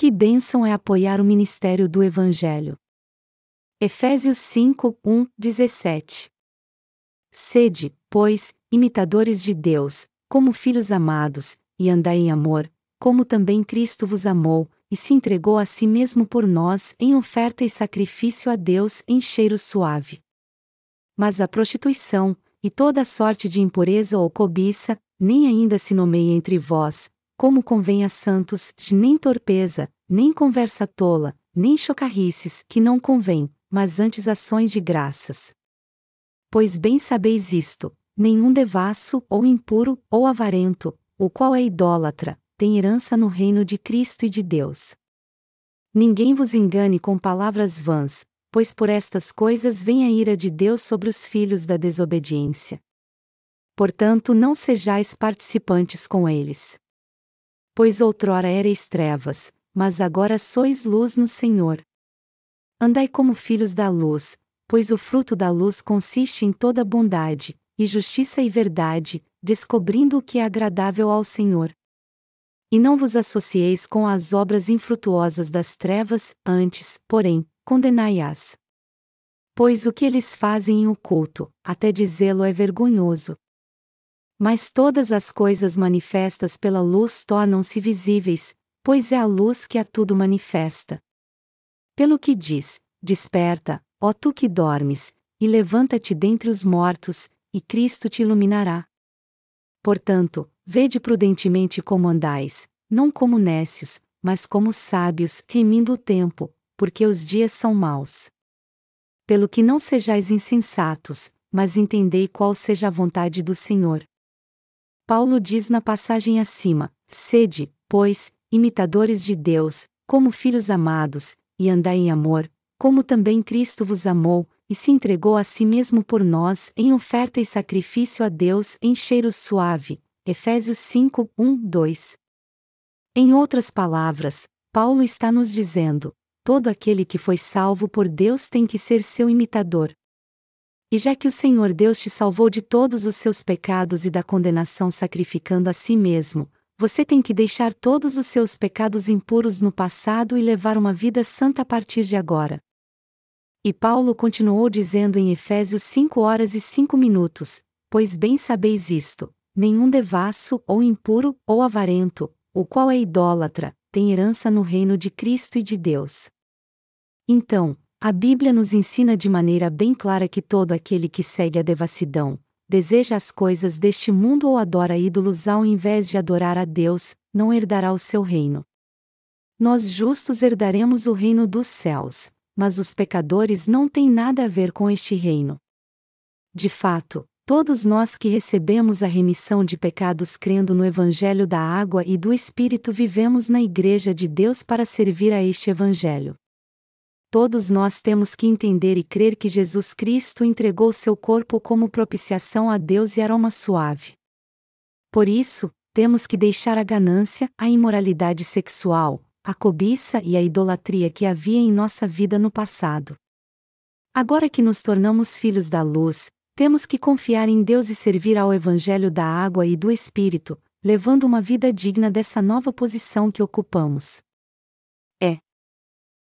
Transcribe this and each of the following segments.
Que bênção é apoiar o ministério do Evangelho. Efésios 5, 1, 17. Sede, pois, imitadores de Deus, como filhos amados, e andai em amor, como também Cristo vos amou, e se entregou a si mesmo por nós em oferta e sacrifício a Deus em cheiro suave. Mas a prostituição, e toda sorte de impureza ou cobiça, nem ainda se nomeia entre vós, como convém a santos, nem torpeza, nem conversa tola, nem chocarrices, que não convém, mas antes ações de graças. Pois bem sabeis isto: nenhum devasso, ou impuro, ou avarento, o qual é idólatra, tem herança no reino de Cristo e de Deus. Ninguém vos engane com palavras vãs, pois por estas coisas vem a ira de Deus sobre os filhos da desobediência. Portanto, não sejais participantes com eles pois outrora erais trevas, mas agora sois luz no Senhor. Andai como filhos da luz, pois o fruto da luz consiste em toda bondade, e justiça e verdade, descobrindo o que é agradável ao Senhor. E não vos associeis com as obras infrutuosas das trevas, antes, porém, condenai-as. Pois o que eles fazem em oculto, até dizê-lo é vergonhoso, mas todas as coisas manifestas pela luz tornam-se visíveis, pois é a luz que a tudo manifesta. Pelo que diz: Desperta, ó tu que dormes, e levanta-te dentre os mortos, e Cristo te iluminará. Portanto, vede prudentemente como andais, não como nécios, mas como sábios, remindo o tempo, porque os dias são maus. Pelo que não sejais insensatos, mas entendei qual seja a vontade do Senhor. Paulo diz na passagem acima: Sede, pois, imitadores de Deus, como filhos amados, e andai em amor, como também Cristo vos amou, e se entregou a si mesmo por nós em oferta e sacrifício a Deus em cheiro suave. Efésios 5, 1, 2. Em outras palavras, Paulo está nos dizendo: todo aquele que foi salvo por Deus tem que ser seu imitador. E já que o Senhor Deus te salvou de todos os seus pecados e da condenação sacrificando a si mesmo, você tem que deixar todos os seus pecados impuros no passado e levar uma vida santa a partir de agora. E Paulo continuou dizendo em Efésios 5 horas e 5 minutos: Pois bem sabeis isto: nenhum devasso, ou impuro, ou avarento, o qual é idólatra, tem herança no reino de Cristo e de Deus. Então, a Bíblia nos ensina de maneira bem clara que todo aquele que segue a devassidão, deseja as coisas deste mundo ou adora ídolos ao invés de adorar a Deus, não herdará o seu reino. Nós justos herdaremos o reino dos céus, mas os pecadores não têm nada a ver com este reino. De fato, todos nós que recebemos a remissão de pecados crendo no Evangelho da Água e do Espírito vivemos na Igreja de Deus para servir a este Evangelho todos nós temos que entender e crer que Jesus Cristo entregou seu corpo como propiciação a Deus e aroma suave. Por isso, temos que deixar a ganância, a imoralidade sexual, a cobiça e a idolatria que havia em nossa vida no passado. Agora que nos tornamos filhos da luz, temos que confiar em Deus e servir ao Evangelho da água e do Espírito, levando uma vida digna dessa nova posição que ocupamos. É,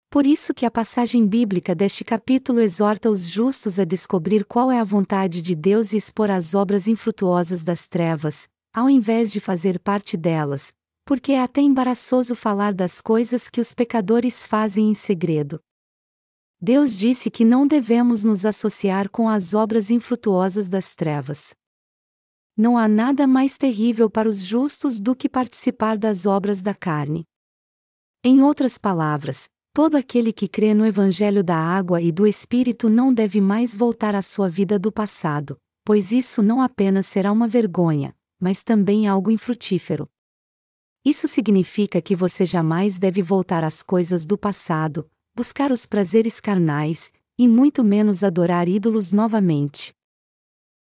por isso que a passagem bíblica deste capítulo exorta os justos a descobrir qual é a vontade de Deus e expor as obras infrutuosas das trevas, ao invés de fazer parte delas, porque é até embaraçoso falar das coisas que os pecadores fazem em segredo. Deus disse que não devemos nos associar com as obras infrutuosas das trevas. Não há nada mais terrível para os justos do que participar das obras da carne. Em outras palavras, Todo aquele que crê no Evangelho da água e do Espírito não deve mais voltar à sua vida do passado, pois isso não apenas será uma vergonha, mas também algo infrutífero. Isso significa que você jamais deve voltar às coisas do passado, buscar os prazeres carnais, e muito menos adorar ídolos novamente.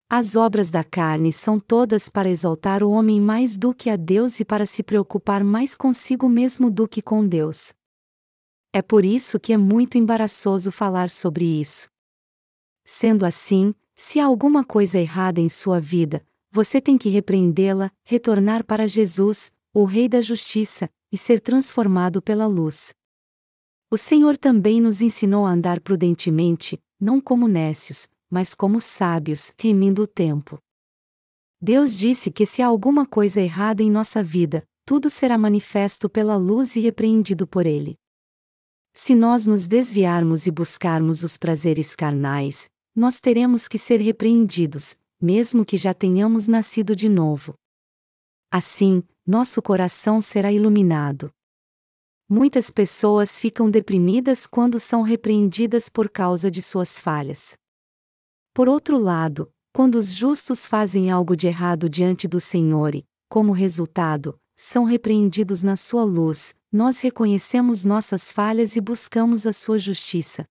As obras da carne são todas para exaltar o homem mais do que a Deus e para se preocupar mais consigo mesmo do que com Deus. É por isso que é muito embaraçoso falar sobre isso. Sendo assim, se há alguma coisa errada em sua vida, você tem que repreendê-la, retornar para Jesus, o Rei da Justiça, e ser transformado pela luz. O Senhor também nos ensinou a andar prudentemente, não como nécios, mas como sábios, remindo o tempo. Deus disse que se há alguma coisa errada em nossa vida, tudo será manifesto pela luz e repreendido por Ele. Se nós nos desviarmos e buscarmos os prazeres carnais, nós teremos que ser repreendidos, mesmo que já tenhamos nascido de novo. Assim, nosso coração será iluminado. Muitas pessoas ficam deprimidas quando são repreendidas por causa de suas falhas. Por outro lado, quando os justos fazem algo de errado diante do Senhor e, como resultado, são repreendidos na sua luz, nós reconhecemos nossas falhas e buscamos a sua justiça.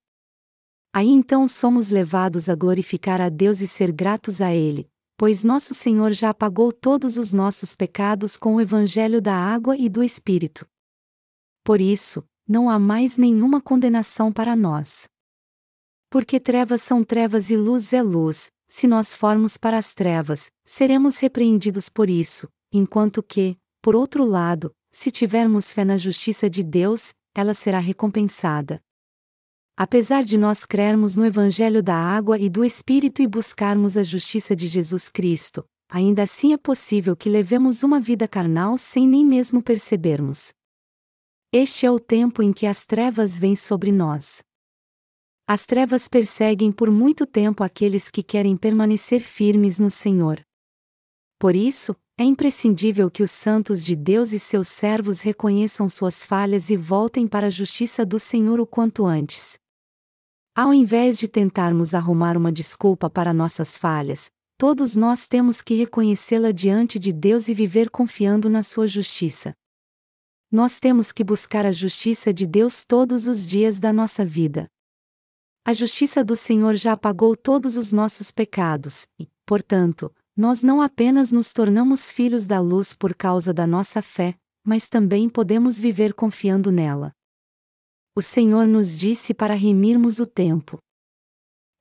Aí então somos levados a glorificar a Deus e ser gratos a Ele, pois nosso Senhor já apagou todos os nossos pecados com o Evangelho da água e do Espírito. Por isso, não há mais nenhuma condenação para nós. Porque trevas são trevas e luz é luz, se nós formos para as trevas, seremos repreendidos por isso, enquanto que, por outro lado, se tivermos fé na justiça de Deus, ela será recompensada. Apesar de nós crermos no Evangelho da água e do Espírito e buscarmos a justiça de Jesus Cristo, ainda assim é possível que levemos uma vida carnal sem nem mesmo percebermos. Este é o tempo em que as trevas vêm sobre nós. As trevas perseguem por muito tempo aqueles que querem permanecer firmes no Senhor. Por isso, é imprescindível que os santos de Deus e seus servos reconheçam suas falhas e voltem para a justiça do Senhor o quanto antes. Ao invés de tentarmos arrumar uma desculpa para nossas falhas, todos nós temos que reconhecê-la diante de Deus e viver confiando na sua justiça. Nós temos que buscar a justiça de Deus todos os dias da nossa vida. A justiça do Senhor já apagou todos os nossos pecados, e, portanto, nós não apenas nos tornamos filhos da luz por causa da nossa fé, mas também podemos viver confiando nela. O Senhor nos disse para remirmos o tempo.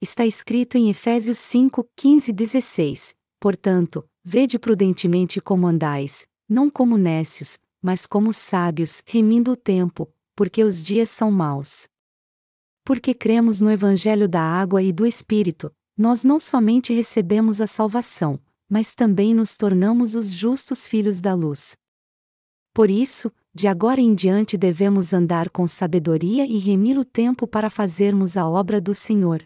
Está escrito em Efésios 5, 15 e 16: Portanto, vede prudentemente como andais, não como nécios, mas como sábios, remindo o tempo, porque os dias são maus. Porque cremos no Evangelho da água e do Espírito, nós não somente recebemos a salvação, mas também nos tornamos os justos filhos da luz. Por isso, de agora em diante devemos andar com sabedoria e remir o tempo para fazermos a obra do Senhor.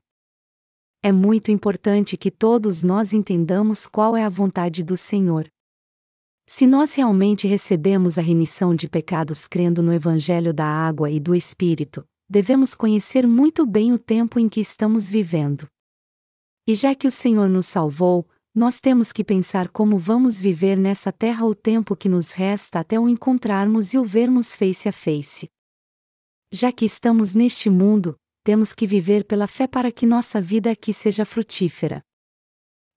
É muito importante que todos nós entendamos qual é a vontade do Senhor. Se nós realmente recebemos a remissão de pecados crendo no Evangelho da água e do Espírito, devemos conhecer muito bem o tempo em que estamos vivendo. E já que o Senhor nos salvou, nós temos que pensar como vamos viver nessa terra o tempo que nos resta até o encontrarmos e o vermos face a face. Já que estamos neste mundo, temos que viver pela fé para que nossa vida aqui seja frutífera.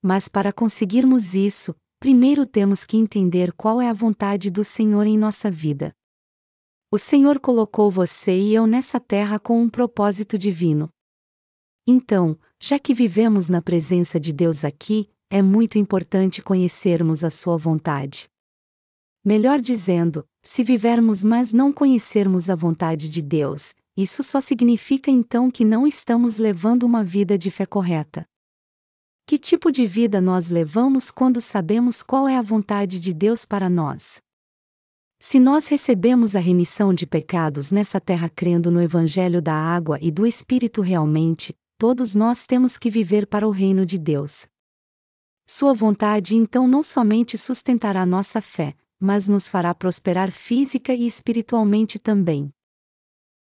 Mas para conseguirmos isso, primeiro temos que entender qual é a vontade do Senhor em nossa vida. O Senhor colocou você e eu nessa terra com um propósito divino. Então, já que vivemos na presença de Deus aqui, é muito importante conhecermos a Sua vontade. Melhor dizendo, se vivermos mas não conhecermos a vontade de Deus, isso só significa então que não estamos levando uma vida de fé correta. Que tipo de vida nós levamos quando sabemos qual é a vontade de Deus para nós? Se nós recebemos a remissão de pecados nessa terra crendo no Evangelho da água e do Espírito realmente, todos nós temos que viver para o reino de Deus. Sua vontade então não somente sustentará nossa fé, mas nos fará prosperar física e espiritualmente também.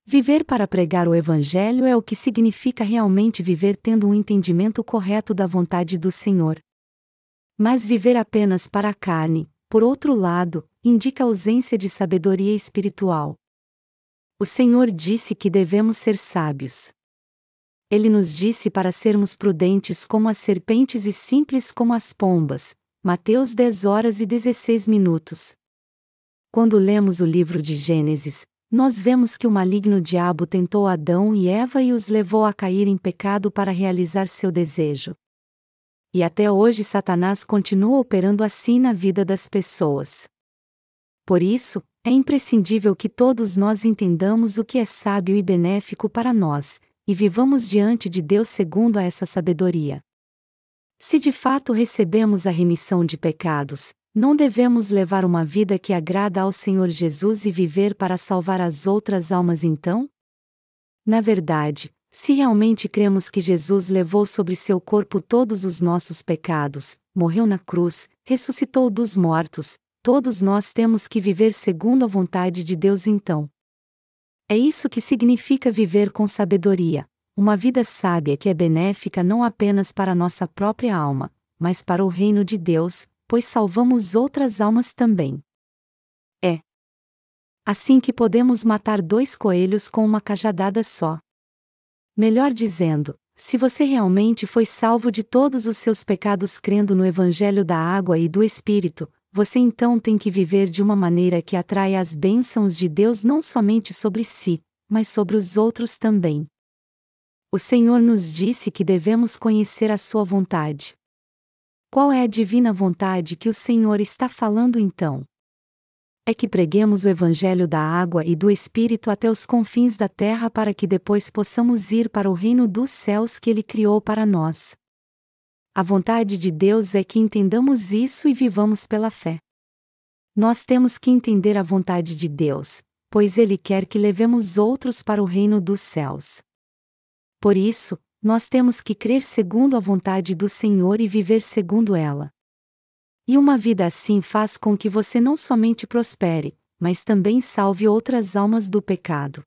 Viver para pregar o Evangelho é o que significa realmente viver tendo um entendimento correto da vontade do Senhor. Mas viver apenas para a carne, por outro lado, indica ausência de sabedoria espiritual. O Senhor disse que devemos ser sábios. Ele nos disse para sermos prudentes como as serpentes e simples como as pombas. Mateus 10 horas e 16 minutos. Quando lemos o livro de Gênesis, nós vemos que o maligno diabo tentou Adão e Eva e os levou a cair em pecado para realizar seu desejo. E até hoje Satanás continua operando assim na vida das pessoas. Por isso, é imprescindível que todos nós entendamos o que é sábio e benéfico para nós, e vivamos diante de Deus segundo a essa sabedoria. Se de fato recebemos a remissão de pecados, não devemos levar uma vida que agrada ao Senhor Jesus e viver para salvar as outras almas então? Na verdade, se realmente cremos que Jesus levou sobre seu corpo todos os nossos pecados, morreu na cruz, ressuscitou dos mortos, todos nós temos que viver segundo a vontade de Deus então. É isso que significa viver com sabedoria, uma vida sábia que é benéfica não apenas para nossa própria alma, mas para o reino de Deus, pois salvamos outras almas também. É assim que podemos matar dois coelhos com uma cajadada só. Melhor dizendo, se você realmente foi salvo de todos os seus pecados crendo no Evangelho da água e do Espírito, você então tem que viver de uma maneira que atrai as bênçãos de Deus não somente sobre si, mas sobre os outros também. O Senhor nos disse que devemos conhecer a Sua vontade. Qual é a divina vontade que o Senhor está falando então? É que preguemos o Evangelho da água e do Espírito até os confins da terra para que depois possamos ir para o reino dos céus que Ele criou para nós. A vontade de Deus é que entendamos isso e vivamos pela fé. Nós temos que entender a vontade de Deus, pois Ele quer que levemos outros para o reino dos céus. Por isso, nós temos que crer segundo a vontade do Senhor e viver segundo ela. E uma vida assim faz com que você não somente prospere, mas também salve outras almas do pecado.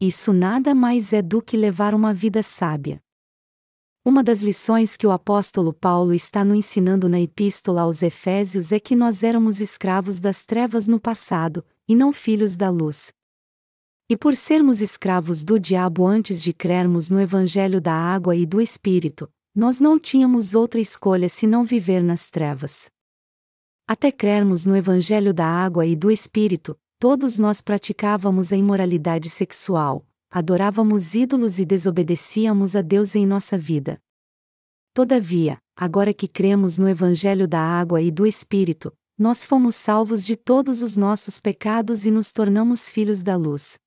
Isso nada mais é do que levar uma vida sábia. Uma das lições que o apóstolo Paulo está nos ensinando na Epístola aos Efésios é que nós éramos escravos das trevas no passado, e não filhos da luz. E por sermos escravos do diabo antes de crermos no Evangelho da água e do Espírito, nós não tínhamos outra escolha senão viver nas trevas. Até crermos no Evangelho da água e do Espírito, todos nós praticávamos a imoralidade sexual, adorávamos ídolos e desobedecíamos a Deus em nossa vida. Todavia, agora que cremos no Evangelho da água e do Espírito, nós fomos salvos de todos os nossos pecados e nos tornamos filhos da luz.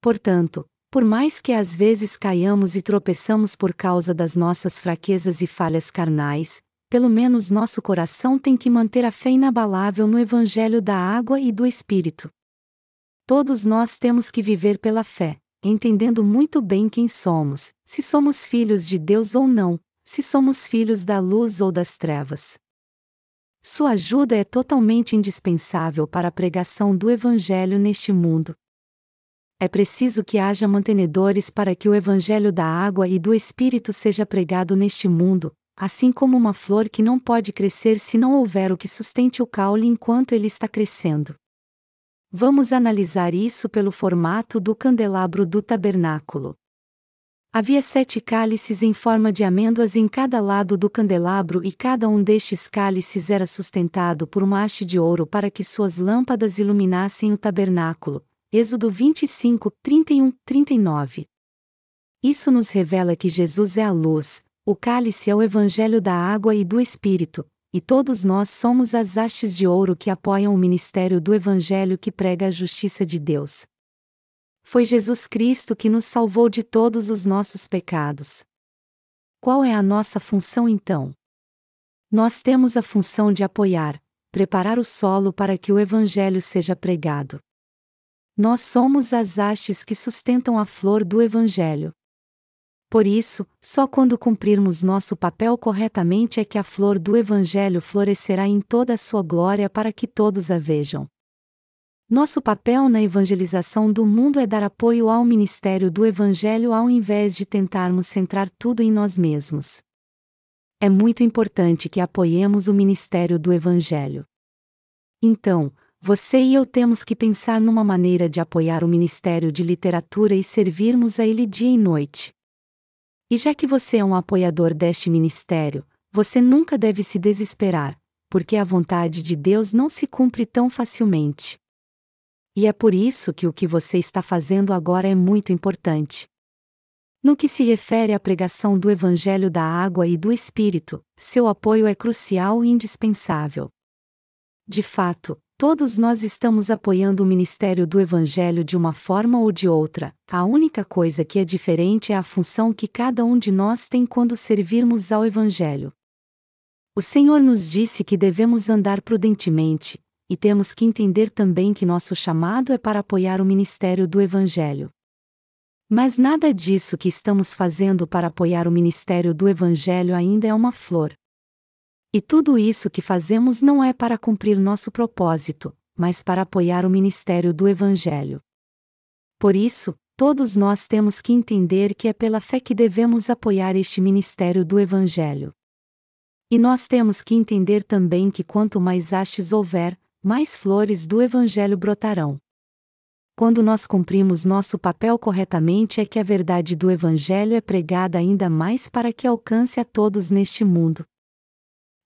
Portanto, por mais que às vezes caiamos e tropeçamos por causa das nossas fraquezas e falhas carnais, pelo menos nosso coração tem que manter a fé inabalável no Evangelho da água e do Espírito. Todos nós temos que viver pela fé, entendendo muito bem quem somos, se somos filhos de Deus ou não, se somos filhos da luz ou das trevas. Sua ajuda é totalmente indispensável para a pregação do Evangelho neste mundo. É preciso que haja mantenedores para que o Evangelho da água e do Espírito seja pregado neste mundo, assim como uma flor que não pode crescer se não houver o que sustente o caule enquanto ele está crescendo. Vamos analisar isso pelo formato do candelabro do tabernáculo. Havia sete cálices em forma de amêndoas em cada lado do candelabro e cada um destes cálices era sustentado por uma haste de ouro para que suas lâmpadas iluminassem o tabernáculo. Êxodo 25, 31, 39. Isso nos revela que Jesus é a luz, o cálice é o evangelho da água e do Espírito, e todos nós somos as hastes de ouro que apoiam o ministério do Evangelho que prega a justiça de Deus. Foi Jesus Cristo que nos salvou de todos os nossos pecados. Qual é a nossa função então? Nós temos a função de apoiar, preparar o solo para que o Evangelho seja pregado. Nós somos as hastes que sustentam a flor do Evangelho. Por isso, só quando cumprirmos nosso papel corretamente é que a flor do Evangelho florescerá em toda a sua glória para que todos a vejam. Nosso papel na evangelização do mundo é dar apoio ao ministério do Evangelho ao invés de tentarmos centrar tudo em nós mesmos. É muito importante que apoiemos o ministério do Evangelho. Então, você e eu temos que pensar numa maneira de apoiar o ministério de literatura e servirmos a ele dia e noite. E já que você é um apoiador deste ministério, você nunca deve se desesperar, porque a vontade de Deus não se cumpre tão facilmente. E é por isso que o que você está fazendo agora é muito importante. No que se refere à pregação do Evangelho da Água e do Espírito, seu apoio é crucial e indispensável. De fato, Todos nós estamos apoiando o ministério do Evangelho de uma forma ou de outra, a única coisa que é diferente é a função que cada um de nós tem quando servirmos ao Evangelho. O Senhor nos disse que devemos andar prudentemente, e temos que entender também que nosso chamado é para apoiar o ministério do Evangelho. Mas nada disso que estamos fazendo para apoiar o ministério do Evangelho ainda é uma flor. E tudo isso que fazemos não é para cumprir nosso propósito, mas para apoiar o ministério do Evangelho. Por isso, todos nós temos que entender que é pela fé que devemos apoiar este ministério do Evangelho. E nós temos que entender também que quanto mais hastes houver, mais flores do Evangelho brotarão. Quando nós cumprimos nosso papel corretamente é que a verdade do Evangelho é pregada ainda mais para que alcance a todos neste mundo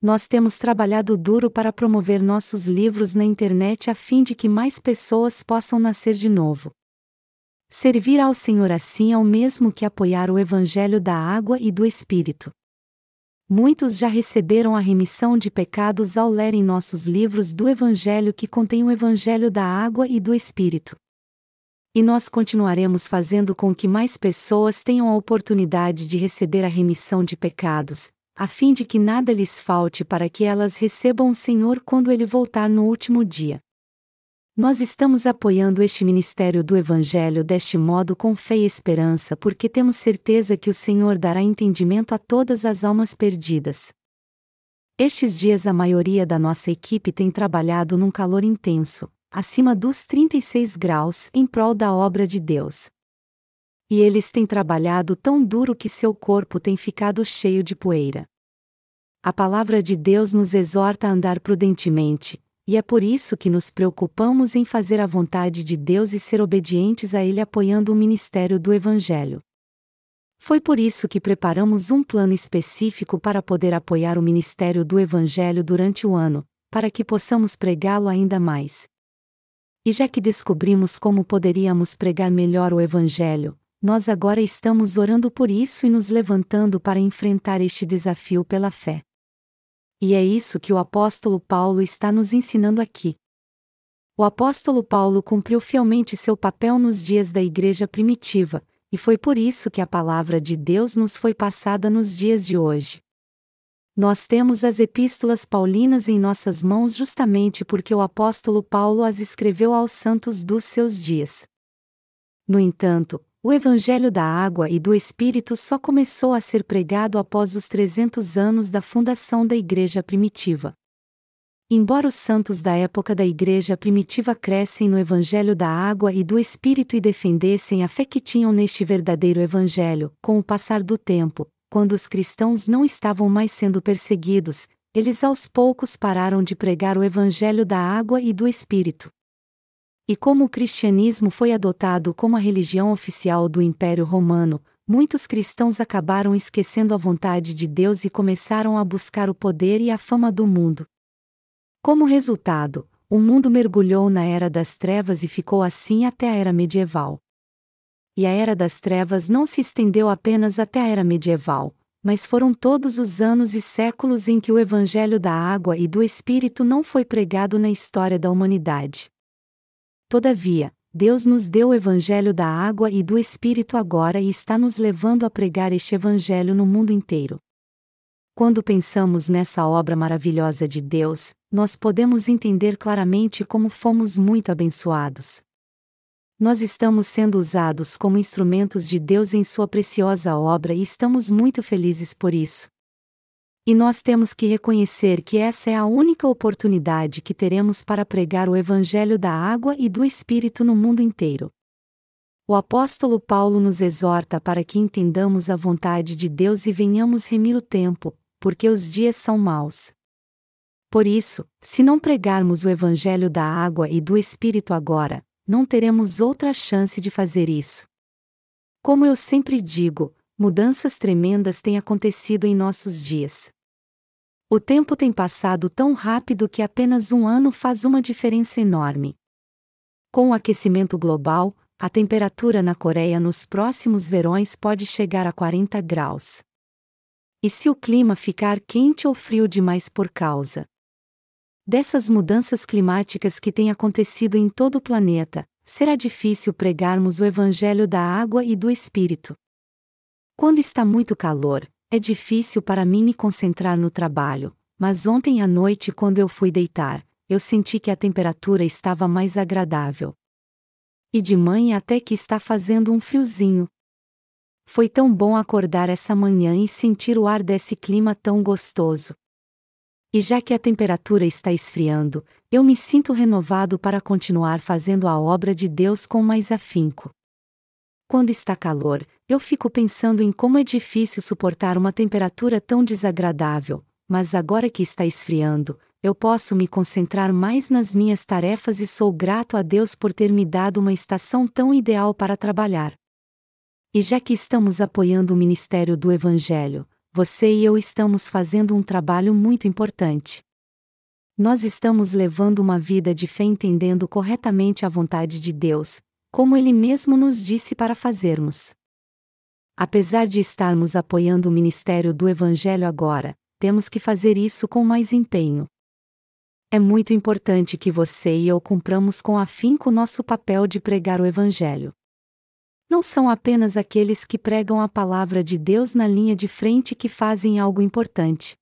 nós temos trabalhado duro para promover nossos livros na internet a fim de que mais pessoas possam nascer de novo. Servir ao Senhor assim é o mesmo que apoiar o Evangelho da água e do Espírito. Muitos já receberam a remissão de pecados ao lerem nossos livros do Evangelho que contém o Evangelho da água e do Espírito. E nós continuaremos fazendo com que mais pessoas tenham a oportunidade de receber a remissão de pecados, a fim de que nada lhes falte para que elas recebam o Senhor quando ele voltar no último dia. Nós estamos apoiando este ministério do Evangelho deste modo com fé e esperança porque temos certeza que o Senhor dará entendimento a todas as almas perdidas. Estes dias a maioria da nossa equipe tem trabalhado num calor intenso, acima dos 36 graus, em prol da obra de Deus e eles têm trabalhado tão duro que seu corpo tem ficado cheio de poeira. A palavra de Deus nos exorta a andar prudentemente, e é por isso que nos preocupamos em fazer a vontade de Deus e ser obedientes a Ele apoiando o ministério do Evangelho. Foi por isso que preparamos um plano específico para poder apoiar o ministério do Evangelho durante o ano, para que possamos pregá-lo ainda mais. E já que descobrimos como poderíamos pregar melhor o Evangelho, nós agora estamos orando por isso e nos levantando para enfrentar este desafio pela fé. E é isso que o apóstolo Paulo está nos ensinando aqui. O apóstolo Paulo cumpriu fielmente seu papel nos dias da igreja primitiva, e foi por isso que a palavra de Deus nos foi passada nos dias de hoje. Nós temos as epístolas paulinas em nossas mãos justamente porque o apóstolo Paulo as escreveu aos santos dos seus dias. No entanto, o Evangelho da Água e do Espírito só começou a ser pregado após os 300 anos da fundação da Igreja primitiva. Embora os santos da época da Igreja primitiva crescem no Evangelho da Água e do Espírito e defendessem a fé que tinham neste verdadeiro Evangelho, com o passar do tempo, quando os cristãos não estavam mais sendo perseguidos, eles aos poucos pararam de pregar o Evangelho da Água e do Espírito. E como o cristianismo foi adotado como a religião oficial do Império Romano, muitos cristãos acabaram esquecendo a vontade de Deus e começaram a buscar o poder e a fama do mundo. Como resultado, o mundo mergulhou na era das trevas e ficou assim até a era medieval. E a era das trevas não se estendeu apenas até a era medieval, mas foram todos os anos e séculos em que o evangelho da água e do espírito não foi pregado na história da humanidade. Todavia, Deus nos deu o Evangelho da água e do Espírito agora e está nos levando a pregar este Evangelho no mundo inteiro. Quando pensamos nessa obra maravilhosa de Deus, nós podemos entender claramente como fomos muito abençoados. Nós estamos sendo usados como instrumentos de Deus em Sua preciosa obra e estamos muito felizes por isso. E nós temos que reconhecer que essa é a única oportunidade que teremos para pregar o Evangelho da água e do Espírito no mundo inteiro. O apóstolo Paulo nos exorta para que entendamos a vontade de Deus e venhamos remir o tempo, porque os dias são maus. Por isso, se não pregarmos o Evangelho da água e do Espírito agora, não teremos outra chance de fazer isso. Como eu sempre digo, mudanças tremendas têm acontecido em nossos dias. O tempo tem passado tão rápido que apenas um ano faz uma diferença enorme. Com o aquecimento global, a temperatura na Coreia nos próximos verões pode chegar a 40 graus. E se o clima ficar quente ou frio demais por causa dessas mudanças climáticas que têm acontecido em todo o planeta, será difícil pregarmos o Evangelho da água e do Espírito. Quando está muito calor, é difícil para mim me concentrar no trabalho, mas ontem à noite, quando eu fui deitar, eu senti que a temperatura estava mais agradável. E de manhã até que está fazendo um friozinho. Foi tão bom acordar essa manhã e sentir o ar desse clima tão gostoso. E já que a temperatura está esfriando, eu me sinto renovado para continuar fazendo a obra de Deus com mais afinco. Quando está calor, eu fico pensando em como é difícil suportar uma temperatura tão desagradável, mas agora que está esfriando, eu posso me concentrar mais nas minhas tarefas e sou grato a Deus por ter me dado uma estação tão ideal para trabalhar. E já que estamos apoiando o ministério do Evangelho, você e eu estamos fazendo um trabalho muito importante. Nós estamos levando uma vida de fé entendendo corretamente a vontade de Deus, como Ele mesmo nos disse para fazermos. Apesar de estarmos apoiando o ministério do Evangelho agora, temos que fazer isso com mais empenho. É muito importante que você e eu cumpramos com afinco nosso papel de pregar o Evangelho. Não são apenas aqueles que pregam a palavra de Deus na linha de frente que fazem algo importante.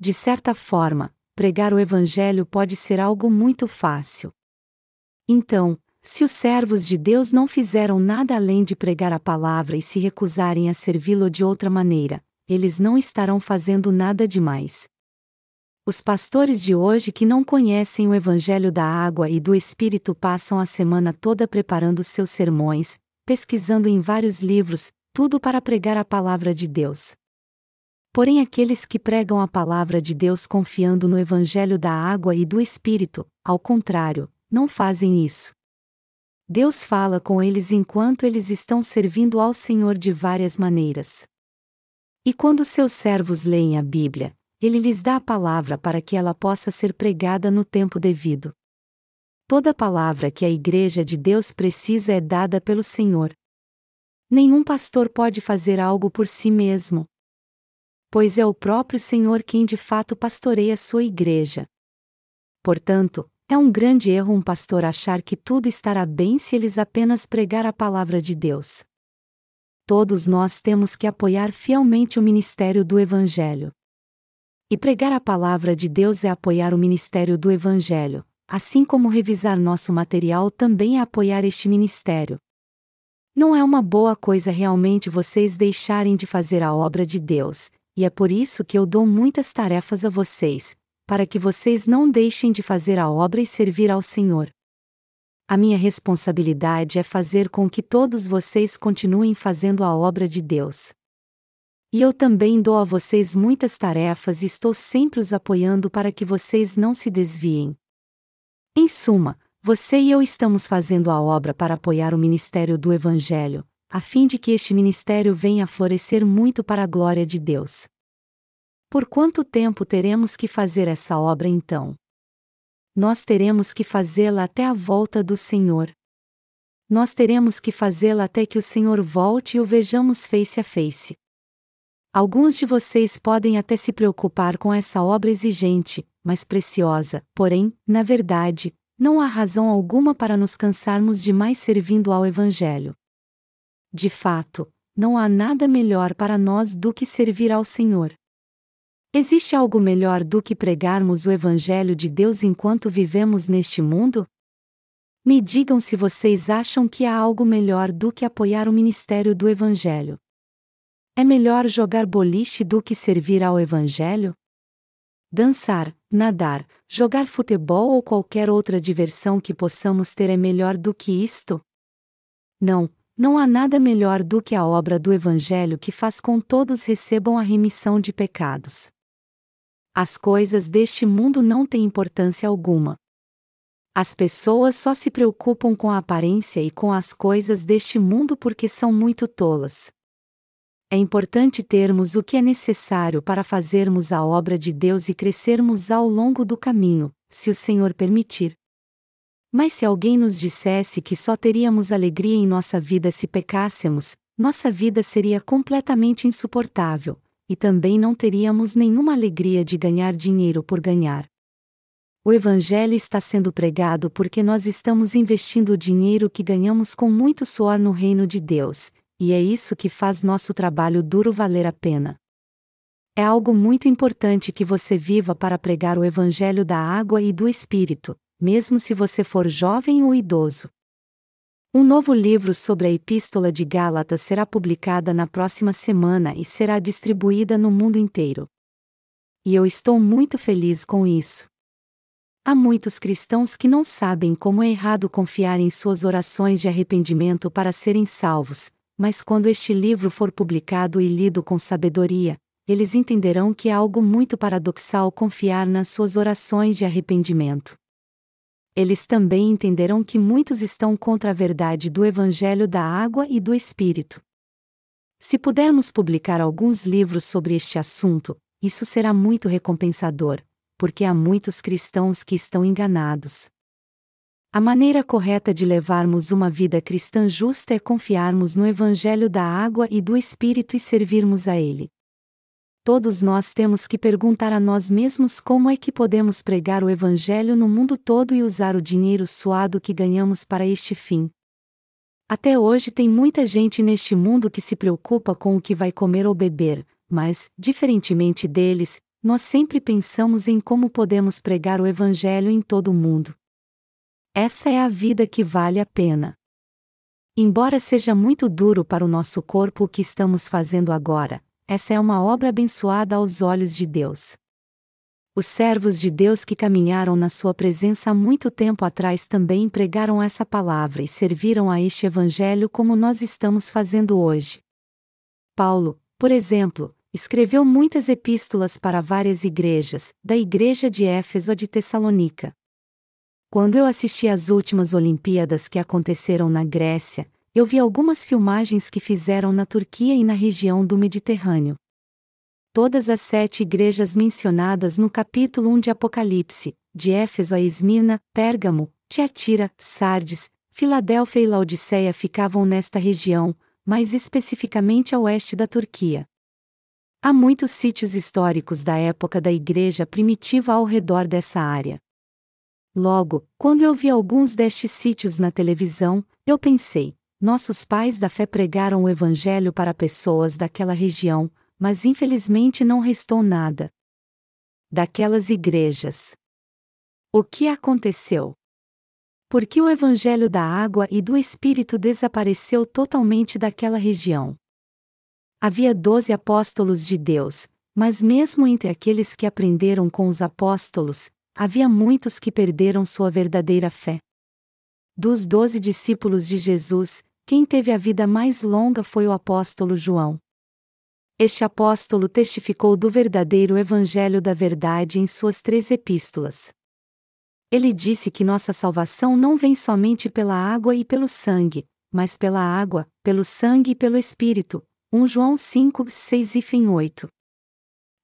De certa forma, pregar o Evangelho pode ser algo muito fácil. Então, se os servos de Deus não fizeram nada além de pregar a palavra e se recusarem a servi-lo de outra maneira, eles não estarão fazendo nada demais. Os pastores de hoje que não conhecem o Evangelho da água e do Espírito passam a semana toda preparando seus sermões, pesquisando em vários livros, tudo para pregar a palavra de Deus. Porém, aqueles que pregam a palavra de Deus confiando no Evangelho da água e do Espírito, ao contrário, não fazem isso. Deus fala com eles enquanto eles estão servindo ao Senhor de várias maneiras. E quando seus servos leem a Bíblia, ele lhes dá a palavra para que ela possa ser pregada no tempo devido. Toda palavra que a Igreja de Deus precisa é dada pelo Senhor. Nenhum pastor pode fazer algo por si mesmo. Pois é o próprio Senhor quem de fato pastoreia sua igreja. Portanto, é um grande erro um pastor achar que tudo estará bem se eles apenas pregar a palavra de Deus. Todos nós temos que apoiar fielmente o ministério do Evangelho. E pregar a palavra de Deus é apoiar o ministério do Evangelho, assim como revisar nosso material também é apoiar este ministério. Não é uma boa coisa realmente vocês deixarem de fazer a obra de Deus, e é por isso que eu dou muitas tarefas a vocês, para que vocês não deixem de fazer a obra e servir ao Senhor. A minha responsabilidade é fazer com que todos vocês continuem fazendo a obra de Deus. E eu também dou a vocês muitas tarefas e estou sempre os apoiando para que vocês não se desviem. Em suma, você e eu estamos fazendo a obra para apoiar o ministério do Evangelho, a fim de que este ministério venha a florescer muito para a glória de Deus. Por quanto tempo teremos que fazer essa obra então? Nós teremos que fazê-la até a volta do Senhor. Nós teremos que fazê-la até que o Senhor volte e o vejamos face a face. Alguns de vocês podem até se preocupar com essa obra exigente, mas preciosa, porém, na verdade, não há razão alguma para nos cansarmos de mais servindo ao Evangelho. De fato, não há nada melhor para nós do que servir ao Senhor. Existe algo melhor do que pregarmos o Evangelho de Deus enquanto vivemos neste mundo? Me digam se vocês acham que há algo melhor do que apoiar o ministério do Evangelho. É melhor jogar boliche do que servir ao Evangelho? Dançar, nadar, jogar futebol ou qualquer outra diversão que possamos ter é melhor do que isto? Não, não há nada melhor do que a obra do Evangelho que faz com todos recebam a remissão de pecados. As coisas deste mundo não têm importância alguma. As pessoas só se preocupam com a aparência e com as coisas deste mundo porque são muito tolas é importante termos o que é necessário para fazermos a obra de Deus e crescermos ao longo do caminho, se o Senhor permitir. Mas se alguém nos dissesse que só teríamos alegria em nossa vida se pecássemos, nossa vida seria completamente insuportável, e também não teríamos nenhuma alegria de ganhar dinheiro por ganhar. O Evangelho está sendo pregado porque nós estamos investindo o dinheiro que ganhamos com muito suor no reino de Deus, e é isso que faz nosso trabalho duro valer a pena. É algo muito importante que você viva para pregar o Evangelho da água e do Espírito, mesmo se você for jovem ou idoso. Um novo livro sobre a Epístola de Gálatas será publicada na próxima semana e será distribuída no mundo inteiro. E eu estou muito feliz com isso. Há muitos cristãos que não sabem como é errado confiar em suas orações de arrependimento para serem salvos, mas quando este livro for publicado e lido com sabedoria, eles entenderão que é algo muito paradoxal confiar nas suas orações de arrependimento. Eles também entenderão que muitos estão contra a verdade do Evangelho da Água e do Espírito. Se pudermos publicar alguns livros sobre este assunto, isso será muito recompensador, porque há muitos cristãos que estão enganados. A maneira correta de levarmos uma vida cristã justa é confiarmos no Evangelho da água e do Espírito e servirmos a Ele. Todos nós temos que perguntar a nós mesmos como é que podemos pregar o Evangelho no mundo todo e usar o dinheiro suado que ganhamos para este fim. Até hoje tem muita gente neste mundo que se preocupa com o que vai comer ou beber, mas, diferentemente deles, nós sempre pensamos em como podemos pregar o Evangelho em todo o mundo. Essa é a vida que vale a pena. Embora seja muito duro para o nosso corpo o que estamos fazendo agora, essa é uma obra abençoada aos olhos de Deus. Os servos de Deus que caminharam na sua presença há muito tempo atrás também pregaram essa palavra e serviram a este Evangelho como nós estamos fazendo hoje. Paulo, por exemplo, Escreveu muitas epístolas para várias igrejas, da igreja de Éfeso a de Tessalônica. Quando eu assisti às últimas Olimpíadas que aconteceram na Grécia, eu vi algumas filmagens que fizeram na Turquia e na região do Mediterrâneo. Todas as sete igrejas mencionadas no capítulo 1 de Apocalipse, de Éfeso a Esmina, Pérgamo, Tiatira, Sardes, Filadélfia e Laodiceia ficavam nesta região, mais especificamente a oeste da Turquia. Há muitos sítios históricos da época da igreja primitiva ao redor dessa área. Logo, quando eu vi alguns destes sítios na televisão, eu pensei: nossos pais da fé pregaram o evangelho para pessoas daquela região, mas infelizmente não restou nada. Daquelas igrejas. O que aconteceu? Por que o evangelho da água e do Espírito desapareceu totalmente daquela região? Havia doze apóstolos de Deus, mas mesmo entre aqueles que aprenderam com os apóstolos, havia muitos que perderam sua verdadeira fé. Dos doze discípulos de Jesus, quem teve a vida mais longa foi o apóstolo João. Este apóstolo testificou do verdadeiro Evangelho da Verdade em suas três epístolas. Ele disse que nossa salvação não vem somente pela água e pelo sangue, mas pela água, pelo sangue e pelo Espírito, 1 João 5, 6 e fim 8.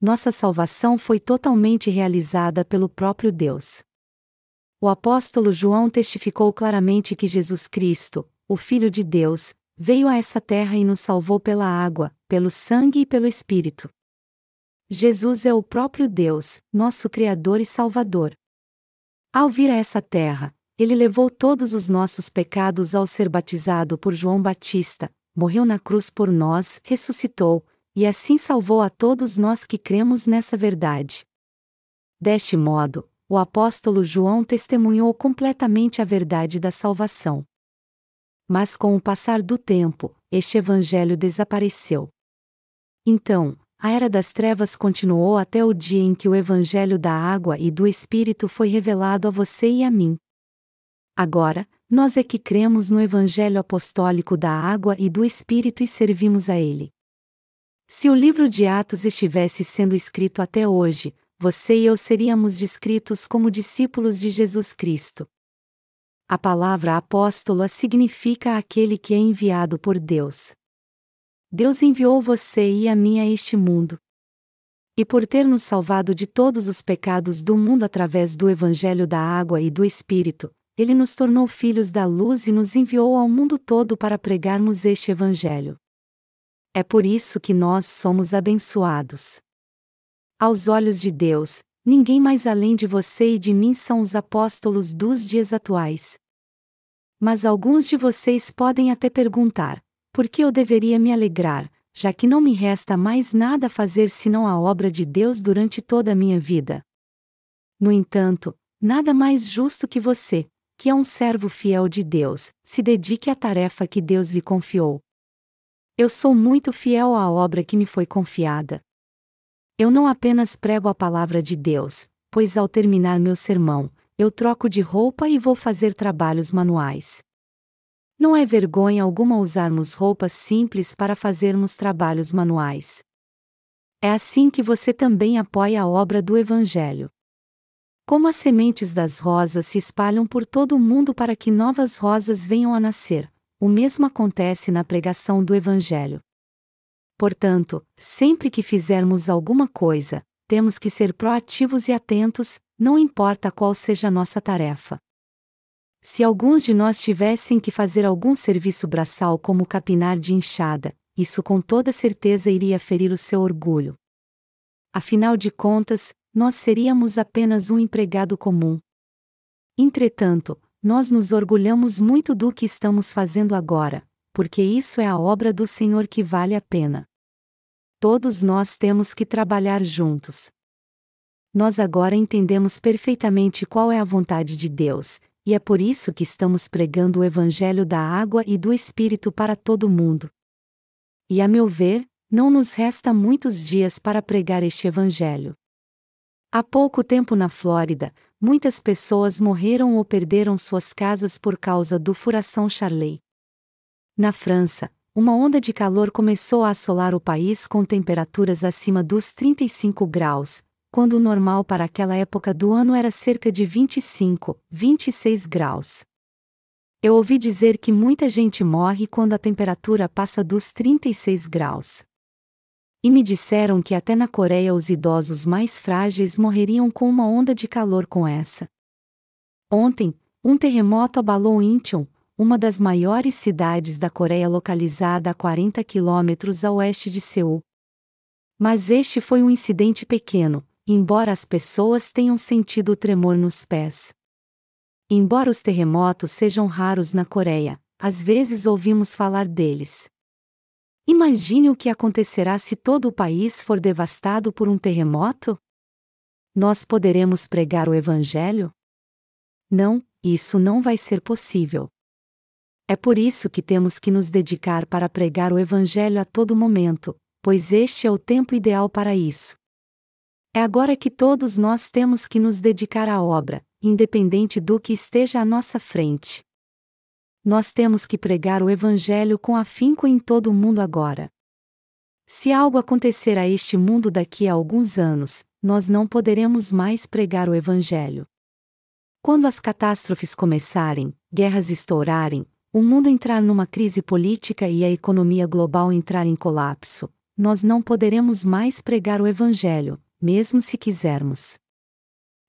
Nossa salvação foi totalmente realizada pelo próprio Deus. O apóstolo João testificou claramente que Jesus Cristo, o Filho de Deus, veio a essa terra e nos salvou pela água, pelo sangue e pelo Espírito. Jesus é o próprio Deus, nosso Criador e Salvador. Ao vir a essa terra, ele levou todos os nossos pecados ao ser batizado por João Batista, morreu na cruz por nós, ressuscitou, e assim salvou a todos nós que cremos nessa verdade. Deste modo, o apóstolo João testemunhou completamente a verdade da salvação. Mas com o passar do tempo, este evangelho desapareceu. Então, a era das trevas continuou até o dia em que o evangelho da água e do Espírito foi revelado a você e a mim. Agora, nós é que cremos no Evangelho apostólico da água e do Espírito e servimos a ele. Se o livro de Atos estivesse sendo escrito até hoje, você e eu seríamos descritos como discípulos de Jesus Cristo. A palavra apóstolo significa aquele que é enviado por Deus. Deus enviou você e a mim a este mundo. E por ter nos salvado de todos os pecados do mundo através do Evangelho da água e do Espírito, ele nos tornou filhos da luz e nos enviou ao mundo todo para pregarmos este Evangelho. É por isso que nós somos abençoados. Aos olhos de Deus, ninguém mais além de você e de mim são os apóstolos dos dias atuais. Mas alguns de vocês podem até perguntar: por que eu deveria me alegrar, já que não me resta mais nada a fazer senão a obra de Deus durante toda a minha vida? No entanto, nada mais justo que você, que é um servo fiel de Deus, se dedique à tarefa que Deus lhe confiou. Eu sou muito fiel à obra que me foi confiada. Eu não apenas prego a palavra de Deus, pois ao terminar meu sermão, eu troco de roupa e vou fazer trabalhos manuais. Não é vergonha alguma usarmos roupas simples para fazermos trabalhos manuais. É assim que você também apoia a obra do Evangelho. Como as sementes das rosas se espalham por todo o mundo para que novas rosas venham a nascer, o mesmo acontece na pregação do Evangelho. Portanto, sempre que fizermos alguma coisa, temos que ser proativos e atentos, não importa qual seja a nossa tarefa. Se alguns de nós tivessem que fazer algum serviço braçal como capinar de enxada, isso com toda certeza iria ferir o seu orgulho. Afinal de contas, nós seríamos apenas um empregado comum. Entretanto, nós nos orgulhamos muito do que estamos fazendo agora, porque isso é a obra do Senhor que vale a pena. Todos nós temos que trabalhar juntos. Nós agora entendemos perfeitamente qual é a vontade de Deus, e é por isso que estamos pregando o Evangelho da água e do Espírito para todo mundo. E a meu ver, não nos resta muitos dias para pregar este Evangelho. Há pouco tempo na Flórida, muitas pessoas morreram ou perderam suas casas por causa do furação Charley. Na França, uma onda de calor começou a assolar o país com temperaturas acima dos 35 graus, quando o normal para aquela época do ano era cerca de 25, 26 graus. Eu ouvi dizer que muita gente morre quando a temperatura passa dos 36 graus. E me disseram que até na Coreia os idosos mais frágeis morreriam com uma onda de calor com essa. Ontem, um terremoto abalou Incheon, uma das maiores cidades da Coreia localizada a 40 quilômetros a oeste de Seul. Mas este foi um incidente pequeno, embora as pessoas tenham sentido o tremor nos pés. Embora os terremotos sejam raros na Coreia, às vezes ouvimos falar deles. Imagine o que acontecerá se todo o país for devastado por um terremoto? Nós poderemos pregar o Evangelho? Não, isso não vai ser possível. É por isso que temos que nos dedicar para pregar o Evangelho a todo momento, pois este é o tempo ideal para isso. É agora que todos nós temos que nos dedicar à obra, independente do que esteja à nossa frente nós temos que pregar o Evangelho com afinco em todo o mundo agora. Se algo acontecer a este mundo daqui a alguns anos, nós não poderemos mais pregar o Evangelho. Quando as catástrofes começarem, guerras estourarem, o mundo entrar numa crise política e a economia global entrar em colapso, nós não poderemos mais pregar o Evangelho, mesmo se quisermos.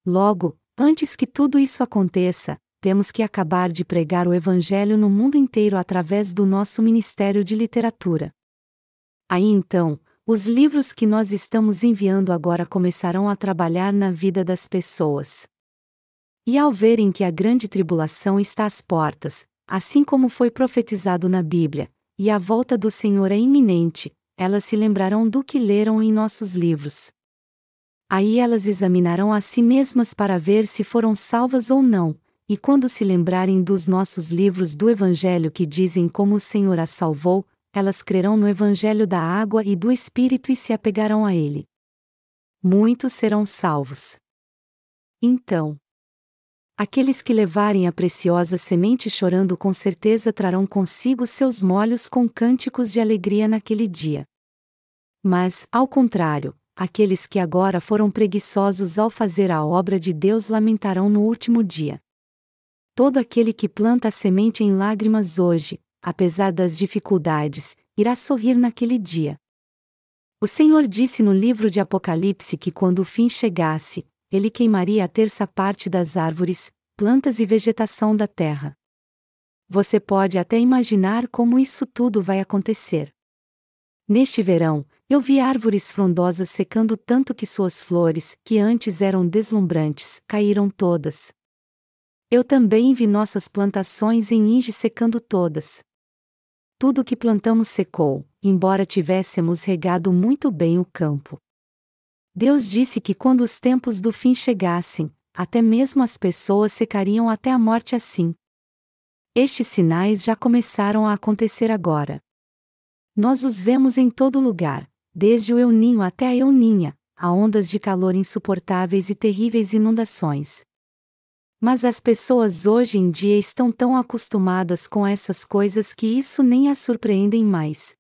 Logo, antes que tudo isso aconteça, temos que acabar de pregar o Evangelho no mundo inteiro através do nosso Ministério de Literatura. Aí então, os livros que nós estamos enviando agora começarão a trabalhar na vida das pessoas. E ao verem que a grande tribulação está às portas, assim como foi profetizado na Bíblia, e a volta do Senhor é iminente, elas se lembrarão do que leram em nossos livros. Aí elas examinarão a si mesmas para ver se foram salvas ou não, e quando se lembrarem dos nossos livros do Evangelho que dizem como o Senhor as salvou, elas crerão no Evangelho da água e do Espírito e se apegarão a ele. Muitos serão salvos. Então, aqueles que levarem a preciosa semente chorando com certeza trarão consigo seus molhos com cânticos de alegria naquele dia. Mas, ao contrário, aqueles que agora foram preguiçosos ao fazer a obra de Deus lamentarão no último dia todo aquele que planta a semente em lágrimas hoje, apesar das dificuldades, irá sorrir naquele dia. O Senhor disse no livro de Apocalipse que quando o fim chegasse, ele queimaria a terça parte das árvores, plantas e vegetação da terra. Você pode até imaginar como isso tudo vai acontecer. Neste verão, Eu vi árvores frondosas secando tanto que suas flores, que antes eram deslumbrantes, caíram todas. Eu também vi nossas plantações em Inge secando todas. Tudo que plantamos secou, embora tivéssemos regado muito bem o campo. Deus disse que quando os tempos do fim chegassem, até mesmo as pessoas secariam até a morte assim. Estes sinais já começaram a acontecer agora. Nós os vemos em todo lugar, desde o Euninho até a Euninha, a ondas de calor insuportáveis e terríveis inundações. Mas as pessoas hoje em dia estão tão acostumadas com essas coisas que isso nem as surpreendem mais.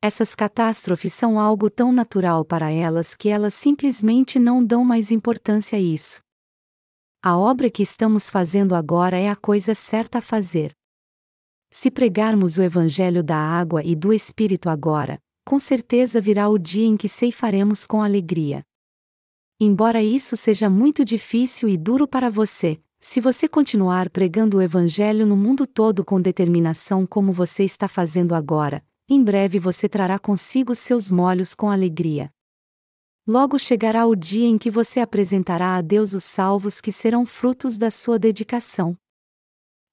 Essas catástrofes são algo tão natural para elas que elas simplesmente não dão mais importância a isso. A obra que estamos fazendo agora é a coisa certa a fazer. Se pregarmos o Evangelho da água e do Espírito agora, com certeza virá o dia em que ceifaremos com alegria. Embora isso seja muito difícil e duro para você, se você continuar pregando o Evangelho no mundo todo com determinação como você está fazendo agora, em breve você trará consigo seus molhos com alegria. Logo chegará o dia em que você apresentará a Deus os salvos que serão frutos da sua dedicação.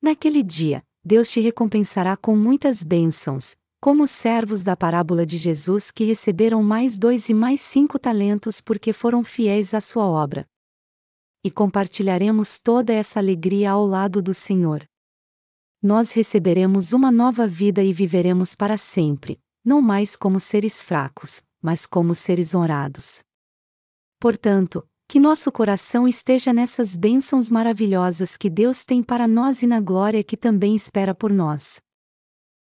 Naquele dia, Deus te recompensará com muitas bênçãos, como os servos da parábola de Jesus que receberam mais dois e mais cinco talentos porque foram fiéis à sua obra. E compartilharemos toda essa alegria ao lado do Senhor. Nós receberemos uma nova vida e viveremos para sempre, não mais como seres fracos, mas como seres honrados. Portanto, que nosso coração esteja nessas bênçãos maravilhosas que Deus tem para nós e na glória que também espera por nós.